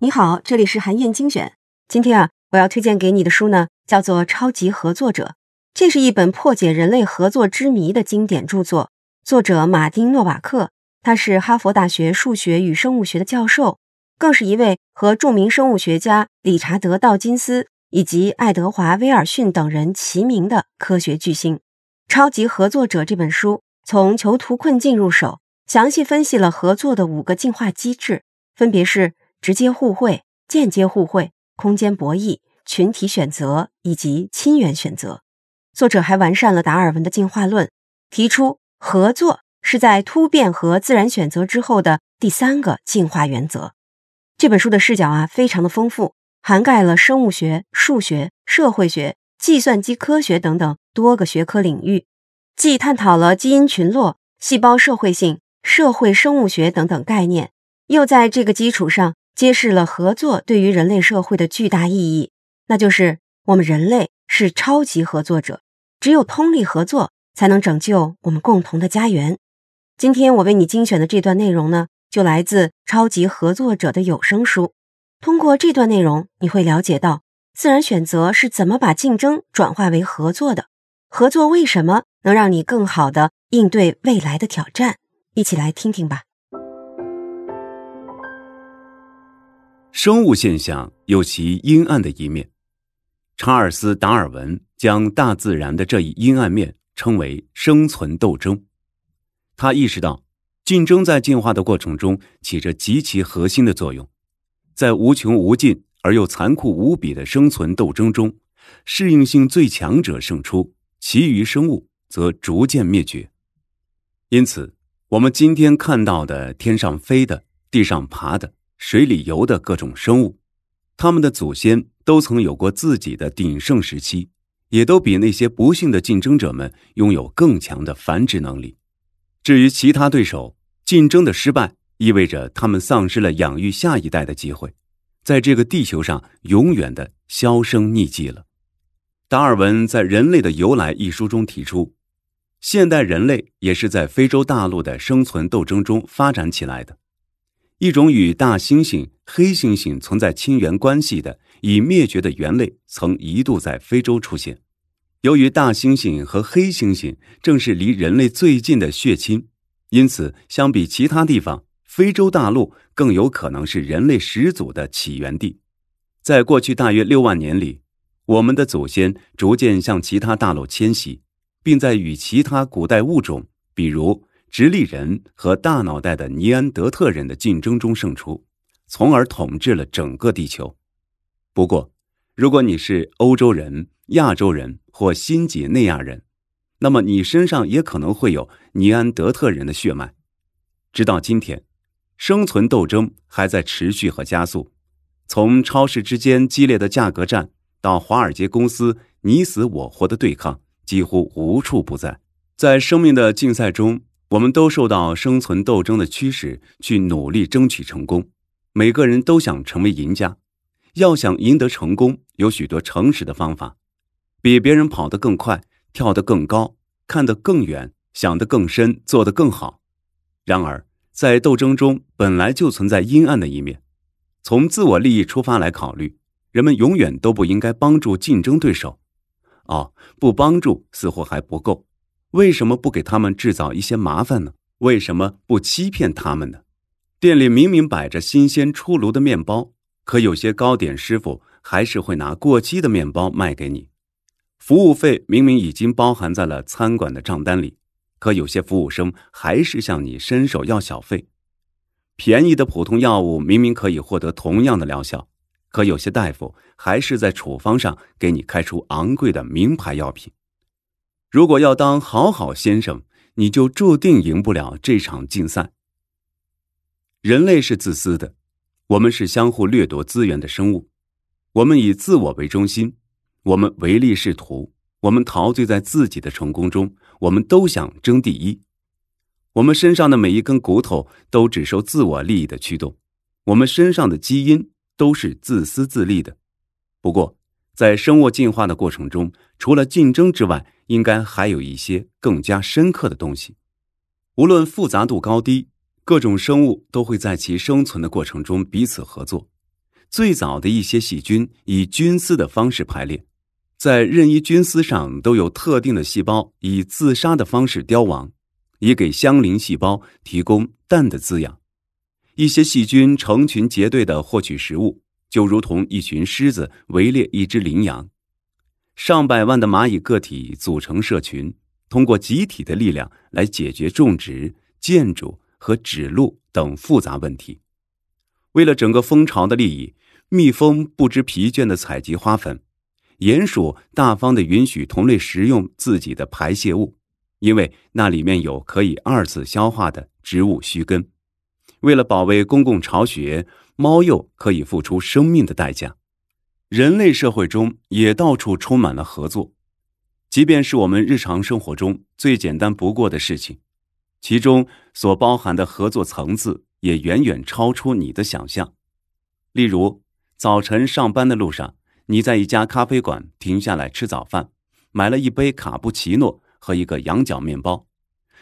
你好，这里是韩燕精选。今天啊，我要推荐给你的书呢，叫做《超级合作者》。这是一本破解人类合作之谜的经典著作。作者马丁·诺瓦克，他是哈佛大学数学与生物学的教授，更是一位和著名生物学家理查德·道金斯以及爱德华·威尔逊等人齐名的科学巨星。《超级合作者》这本书从囚徒困境入手，详细分析了合作的五个进化机制，分别是。直接互惠、间接互惠、空间博弈、群体选择以及亲缘选择。作者还完善了达尔文的进化论，提出合作是在突变和自然选择之后的第三个进化原则。这本书的视角啊，非常的丰富，涵盖了生物学、数学、社会学、计算机科学等等多个学科领域，既探讨了基因群落、细胞社会性、社会生物学等等概念，又在这个基础上。揭示了合作对于人类社会的巨大意义，那就是我们人类是超级合作者，只有通力合作，才能拯救我们共同的家园。今天我为你精选的这段内容呢，就来自《超级合作者》的有声书。通过这段内容，你会了解到自然选择是怎么把竞争转化为合作的，合作为什么能让你更好的应对未来的挑战。一起来听听吧。生物现象有其阴暗的一面，查尔斯·达尔文将大自然的这一阴暗面称为生存斗争。他意识到，竞争在进化的过程中起着极其核心的作用。在无穷无尽而又残酷无比的生存斗争中，适应性最强者胜出，其余生物则逐渐灭绝。因此，我们今天看到的天上飞的、地上爬的。水里游的各种生物，他们的祖先都曾有过自己的鼎盛时期，也都比那些不幸的竞争者们拥有更强的繁殖能力。至于其他对手，竞争的失败意味着他们丧失了养育下一代的机会，在这个地球上永远的销声匿迹了。达尔文在《人类的由来》一书中提出，现代人类也是在非洲大陆的生存斗争中发展起来的。一种与大猩猩、黑猩猩存在亲缘关系的已灭绝的猿类，曾一度在非洲出现。由于大猩猩和黑猩猩正是离人类最近的血亲，因此相比其他地方，非洲大陆更有可能是人类始祖的起源地。在过去大约六万年里，我们的祖先逐渐向其他大陆迁徙，并在与其他古代物种，比如。直立人和大脑袋的尼安德特人的竞争中胜出，从而统治了整个地球。不过，如果你是欧洲人、亚洲人或新几内亚人，那么你身上也可能会有尼安德特人的血脉。直到今天，生存斗争还在持续和加速。从超市之间激烈的价格战，到华尔街公司你死我活的对抗，几乎无处不在。在生命的竞赛中。我们都受到生存斗争的驱使，去努力争取成功。每个人都想成为赢家。要想赢得成功，有许多诚实的方法：比别人跑得更快，跳得更高，看得更远，想得更深，做得更好。然而，在斗争中本来就存在阴暗的一面。从自我利益出发来考虑，人们永远都不应该帮助竞争对手。哦，不帮助似乎还不够。为什么不给他们制造一些麻烦呢？为什么不欺骗他们呢？店里明明摆着新鲜出炉的面包，可有些糕点师傅还是会拿过期的面包卖给你。服务费明明已经包含在了餐馆的账单里，可有些服务生还是向你伸手要小费。便宜的普通药物明明可以获得同样的疗效，可有些大夫还是在处方上给你开出昂贵的名牌药品。如果要当好好先生，你就注定赢不了这场竞赛。人类是自私的，我们是相互掠夺资源的生物，我们以自我为中心，我们唯利是图，我们陶醉在自己的成功中，我们都想争第一。我们身上的每一根骨头都只受自我利益的驱动，我们身上的基因都是自私自利的。不过，在生物进化的过程中，除了竞争之外，应该还有一些更加深刻的东西。无论复杂度高低，各种生物都会在其生存的过程中彼此合作。最早的一些细菌以菌丝的方式排列，在任意菌丝上都有特定的细胞以自杀的方式凋亡，以给相邻细胞提供氮的滋养。一些细菌成群结队的获取食物，就如同一群狮子围猎一只羚羊。上百万的蚂蚁个体组成社群，通过集体的力量来解决种植、建筑和指路等复杂问题。为了整个蜂巢的利益。蜜蜂不知疲倦的采集花粉，鼹鼠大方的允许同类食用自己的排泄物，因为那里面有可以二次消化的植物须根。为了保卫公共巢穴，猫鼬可以付出生命的代价。人类社会中也到处充满了合作，即便是我们日常生活中最简单不过的事情，其中所包含的合作层次也远远超出你的想象。例如。早晨上班的路上，你在一家咖啡馆停下来吃早饭，买了一杯卡布奇诺和一个羊角面包。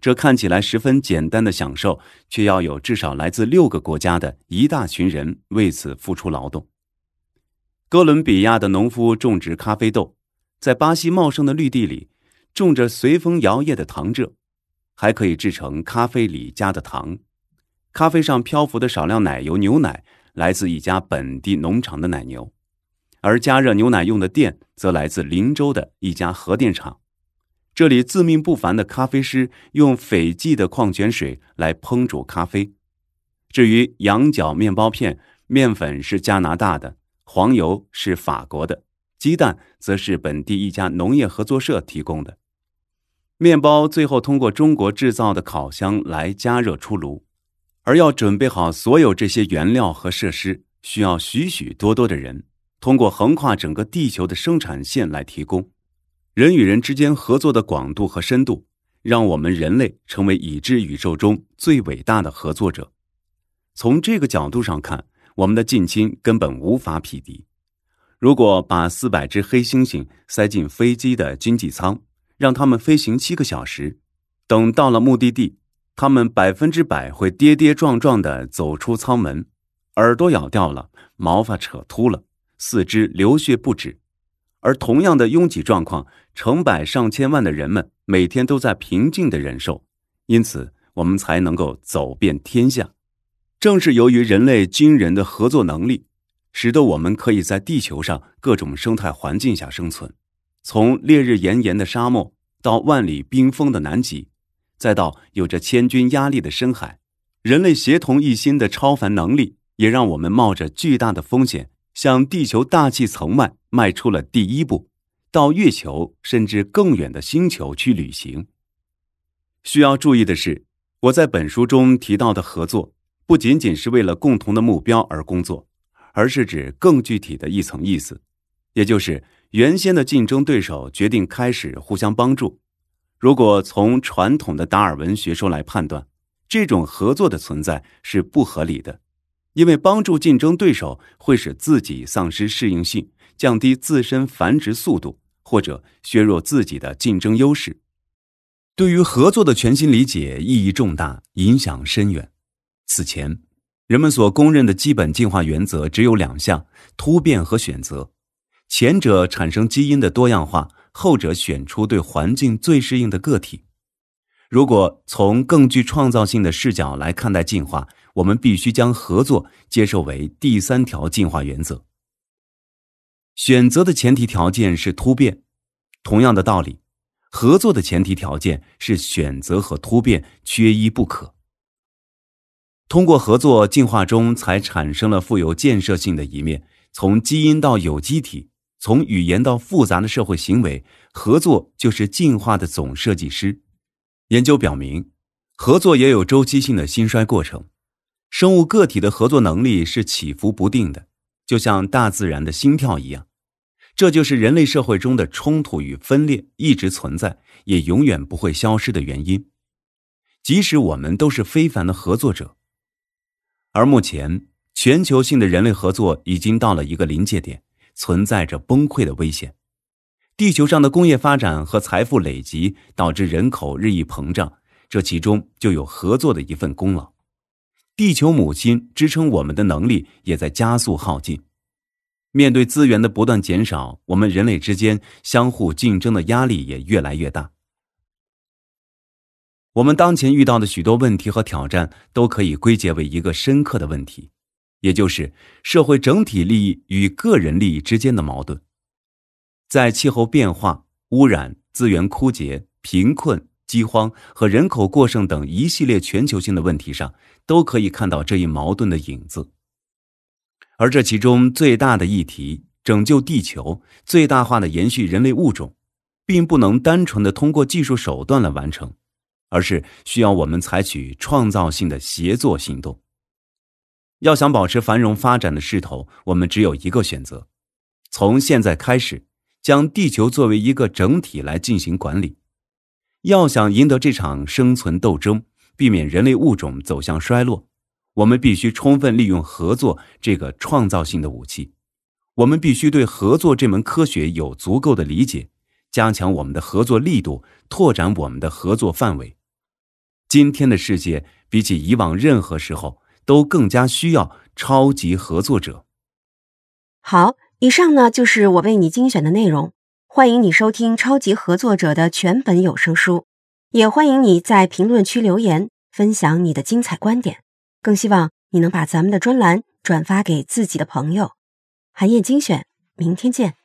这看起来十分简单的享受，却要有至少来自六个国家的一大群人为此付出劳动。哥伦比亚的农夫种植咖啡豆，在巴西茂盛的绿地里种着随风摇曳的糖蔗，还可以制成咖啡里加的糖。咖啡上漂浮的少量奶油牛奶。来自一家本地农场的奶牛，而加热牛奶用的电则来自林州的一家核电厂。这里自命不凡的咖啡师用斐济的矿泉水来烹煮咖啡。至于羊角面包片，面粉是加拿大的，黄油是法国的，鸡蛋则是本地一家农业合作社提供的。面包最后通过中国制造的烤箱来加热出炉。而要准备好所有这些原料和设施，需要许许多多的人，通过横跨整个地球的生产线来提供。人与人之间合作的广度和深度，让我们人类成为已知宇宙中最伟大的合作者。从这个角度上看，我们的近亲根本无法匹敌。如果把四百只黑猩猩塞进飞机的经济舱，让它们飞行七个小时，等到了目的地。他们百分之百会跌跌撞撞地走出舱门，耳朵咬掉了，毛发扯秃了，四肢流血不止。而同样的拥挤状况，成百上千万的人们每天都在平静地忍受，因此我们才能够走遍天下。正是由于人类惊人的合作能力，使得我们可以在地球上各种生态环境下生存，从烈日炎炎的沙漠到万里冰封的南极。再到有着千钧压力的深海，人类协同一心的超凡能力，也让我们冒着巨大的风险，向地球大气层外迈出了第一步，到月球甚至更远的星球去旅行。需要注意的是，我在本书中提到的合作，不仅仅是为了共同的目标而工作，而是指更具体的一层意思，也就是原先的竞争对手决定开始互相帮助。如果从传统的达尔文学说来判断，这种合作的存在是不合理的，因为帮助竞争对手会使自己丧失适应性，降低自身繁殖速度，或者削弱自己的竞争优势。对于合作的全新理解意义重大，影响深远。此前，人们所公认的基本进化原则只有两项：突变和选择，前者产生基因的多样化。后者选出对环境最适应的个体。如果从更具创造性的视角来看待进化，我们必须将合作接受为第三条进化原则。选择的前提条件是突变，同样的道理，合作的前提条件是选择和突变缺一不可。通过合作，进化中才产生了富有建设性的一面，从基因到有机体。从语言到复杂的社会行为，合作就是进化的总设计师。研究表明，合作也有周期性的兴衰过程。生物个体的合作能力是起伏不定的，就像大自然的心跳一样。这就是人类社会中的冲突与分裂一直存在，也永远不会消失的原因。即使我们都是非凡的合作者，而目前全球性的人类合作已经到了一个临界点。存在着崩溃的危险。地球上的工业发展和财富累积导致人口日益膨胀，这其中就有合作的一份功劳。地球母亲支撑我们的能力也在加速耗尽。面对资源的不断减少，我们人类之间相互竞争的压力也越来越大。我们当前遇到的许多问题和挑战，都可以归结为一个深刻的问题，也就是社会整体利益与个人利益之间的矛盾。在气候变化、污染、资源枯竭、贫困、饥荒和人口过剩等一系列全球性的问题上，都可以看到这一矛盾的影子。而这其中最大的议题——拯救地球、最大化的延续人类物种，并不能单纯的通过技术手段来完成，而是需要我们采取创造性的协作行动。要想保持繁荣发展的势头，我们只有一个选择：从现在开始，将地球作为一个整体来进行管理。要想赢得这场生存斗争，避免人类物种走向衰落。我们必须充分利用合作这个创造性的武器，我们必须对合作这门科学有足够的理解，加强我们的合作力度，拓展我们的合作范围。今天的世界比起以往任何时候都更加需要超级合作者。好，以上呢就是我为你精选的内容，欢迎你收听《超级合作者》的全本有声书，也欢迎你在评论区留言分享你的精彩观点。更希望你能把咱们的专栏转发给自己的朋友。寒夜精选，明天见。